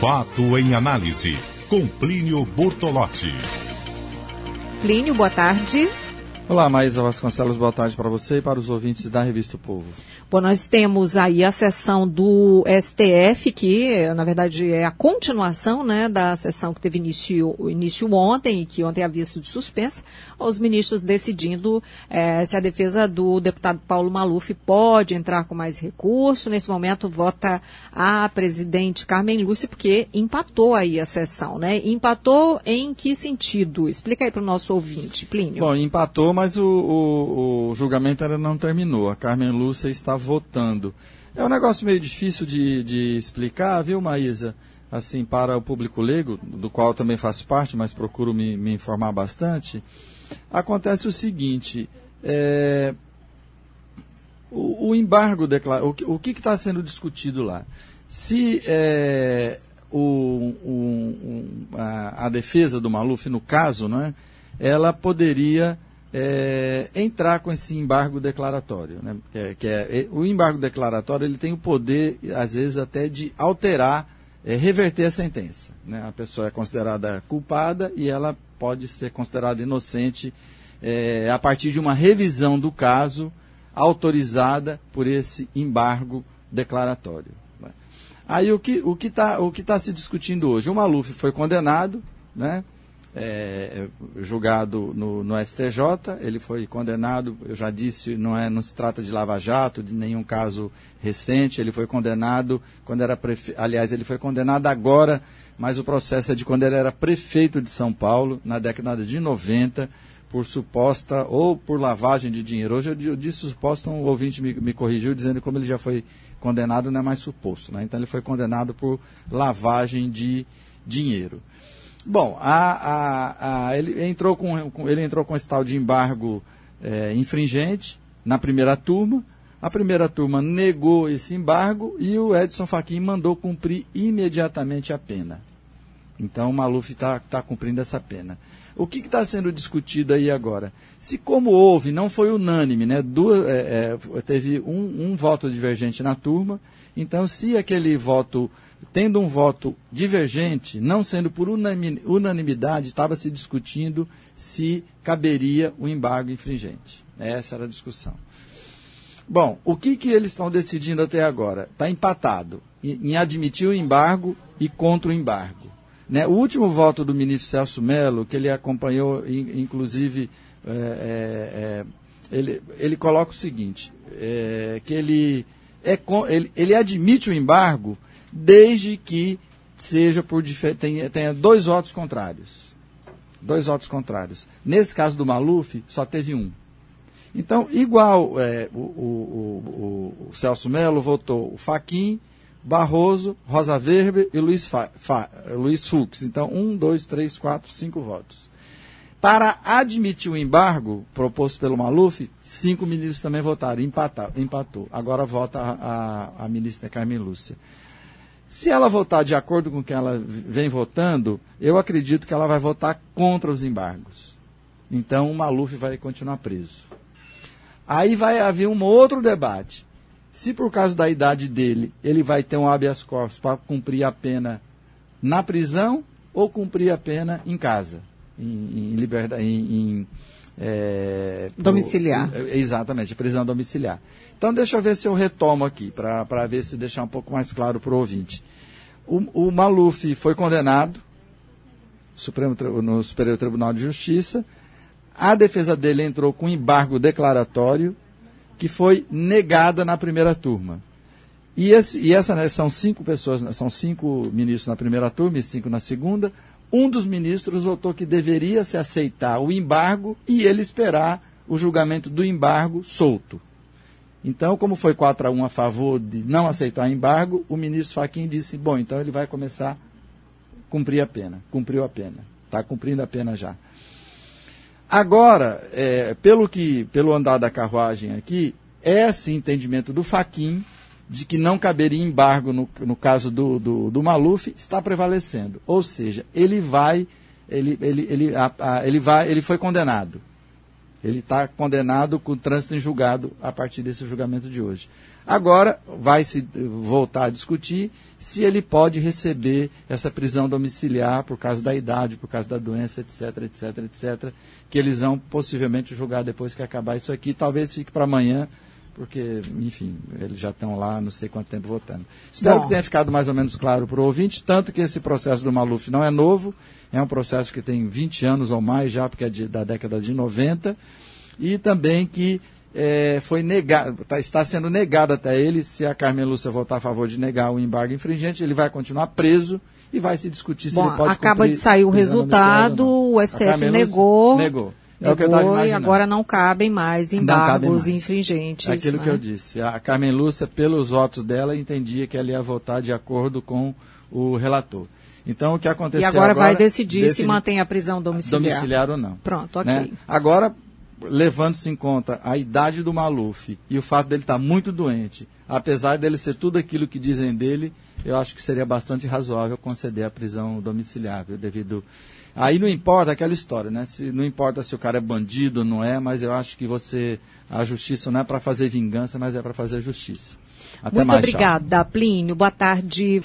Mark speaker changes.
Speaker 1: Fato em análise, com Plínio Bortolotti.
Speaker 2: Plínio, boa tarde.
Speaker 3: Olá, Maísa Vasconcelos, boa tarde para você e para os ouvintes da Revista o Povo.
Speaker 2: Bom, nós temos aí a sessão do STF, que na verdade é a continuação né, da sessão que teve início, início ontem, e que ontem havia sido suspensa, os ministros decidindo é, se a defesa do deputado Paulo Maluf pode entrar com mais recurso. Nesse momento, vota a presidente Carmen Lúcia, porque empatou aí a sessão, né? Empatou em que sentido? Explica aí para o nosso ouvinte, Plínio.
Speaker 3: Bom, empatou, mas o, o, o julgamento ainda não terminou. A Carmen Lúcia está votando. É um negócio meio difícil de, de explicar, viu, Maísa? Assim, para o público leigo, do qual também faço parte, mas procuro me, me informar bastante. Acontece o seguinte: é, o, o, embargo declara, o, que está sendo discutido lá? Se é, o, o, a, a, defesa do Maluf, no caso, não é, ela poderia é, entrar com esse embargo declaratório. Né? Que é, que é, o embargo declaratório ele tem o poder, às vezes, até de alterar, é, reverter a sentença. Né? A pessoa é considerada culpada e ela pode ser considerada inocente é, a partir de uma revisão do caso autorizada por esse embargo declaratório. Né? Aí o que o está tá se discutindo hoje? O Maluf foi condenado, né? É, julgado no, no, STJ, ele foi condenado, eu já disse, não, é, não se trata de lava-jato, de nenhum caso recente, ele foi condenado quando era prefeito, aliás, ele foi condenado agora, mas o processo é de quando ele era prefeito de São Paulo, na década de 90, por suposta ou por lavagem de dinheiro. Hoje eu, eu disse suposta, um ouvinte me, me corrigiu dizendo que como ele já foi condenado, não é mais suposto. Né? Então ele foi condenado por lavagem de dinheiro. Bom, a, a, a, ele, entrou com, ele entrou com esse tal de embargo é, infringente na primeira turma. A primeira turma negou esse embargo e o Edson Fachin mandou cumprir imediatamente a pena. Então o Maluf está tá cumprindo essa pena. O que está sendo discutido aí agora? Se como houve, não foi unânime, né? Duas, é, é, teve um, um voto divergente na turma, então se aquele voto tendo um voto divergente, não sendo por unanimidade, estava se discutindo se caberia o embargo infringente. Essa era a discussão. Bom, o que, que eles estão decidindo até agora? Está empatado em admitir o embargo e contra o embargo. Né? O último voto do ministro Celso Melo, que ele acompanhou, inclusive, é, é, é, ele, ele coloca o seguinte, é, que ele, é, ele, ele admite o embargo desde que seja por tenha, tenha dois votos contrários. Dois votos contrários. Nesse caso do Maluf, só teve um. Então, igual é, o, o, o, o, Celso Melo votou o Faquim, Barroso, Rosa Weber e Luiz, Fa, Fa, Luiz Fux. Então, um, dois, três, quatro, cinco votos. Para admitir o embargo proposto pelo Maluf, cinco ministros também votaram, empatar, empatou. Agora vota a, a, a ministra Carmen Lúcia. Se ela votar de acordo com o que ela vem votando, eu acredito que ela vai votar contra os embargos. Então o Maluf vai continuar preso. Aí vai haver um outro debate. Se por causa da idade dele, ele vai ter um habeas corpus para cumprir a pena na prisão ou cumprir a pena em casa, em, em liberdade, em, em
Speaker 2: é, domiciliar.
Speaker 3: Pro, é, exatamente, prisão domiciliar. Então, deixa eu ver se eu retomo aqui, para ver se deixar um pouco mais claro para o ouvinte. O Maluf foi condenado Supremo, no Superior Tribunal de Justiça. A defesa dele entrou com embargo declaratório, que foi negada na primeira turma. E, esse, e essa né, são cinco pessoas, são cinco ministros na primeira turma e cinco na segunda. Um dos ministros votou que deveria se aceitar o embargo e ele esperar o julgamento do embargo solto. Então, como foi 4 a 1 a favor de não aceitar o embargo, o ministro Fachin disse: bom, então ele vai começar a cumprir a pena. Cumpriu a pena. Está cumprindo a pena já. Agora, é, pelo, que, pelo andar da carruagem aqui, esse entendimento do Fachin de que não caberia embargo no, no caso do, do, do Maluf está prevalecendo. Ou seja, ele vai, ele, ele, ele, a, a, ele vai, ele foi condenado. Ele está condenado com trânsito em julgado a partir desse julgamento de hoje. Agora vai se voltar a discutir se ele pode receber essa prisão domiciliar por causa da idade, por causa da doença, etc, etc, etc, que eles vão possivelmente julgar depois que acabar isso aqui. Talvez fique para amanhã, porque, enfim, eles já estão lá não sei quanto tempo votando. Espero Bom. que tenha ficado mais ou menos claro para o ouvinte, tanto que esse processo do Maluf não é novo, é um processo que tem 20 anos ou mais já, porque é de, da década de 90, e também que é, foi negado, tá, está sendo negado até ele, se a Carmen Lúcia votar a favor de negar o embargo infringente, ele vai continuar preso e vai se discutir se
Speaker 2: Bom,
Speaker 3: ele pode
Speaker 2: acaba de sair o resultado, o STF negou.
Speaker 3: Negou.
Speaker 2: É o que eu estava E agora não cabem mais embargos mais. infringentes.
Speaker 3: É aquilo
Speaker 2: né?
Speaker 3: que eu disse. A Carmen Lúcia, pelos votos dela, entendia que ela ia votar de acordo com o relator. Então, o que aconteceu
Speaker 2: E agora, agora vai decidir se mantém a prisão domiciliar.
Speaker 3: Domiciliar ou não.
Speaker 2: Pronto, ok. Né?
Speaker 3: Agora, levando-se em conta a idade do Maluf e o fato dele estar tá muito doente, apesar dele ser tudo aquilo que dizem dele, eu acho que seria bastante razoável conceder a prisão domiciliar, viu, devido Aí não importa aquela história, né? Se, não importa se o cara é bandido ou não é, mas eu acho que você. A justiça não é para fazer vingança, mas é para fazer justiça. Até
Speaker 2: Muito
Speaker 3: mais,
Speaker 2: obrigada, Plínio. Boa tarde.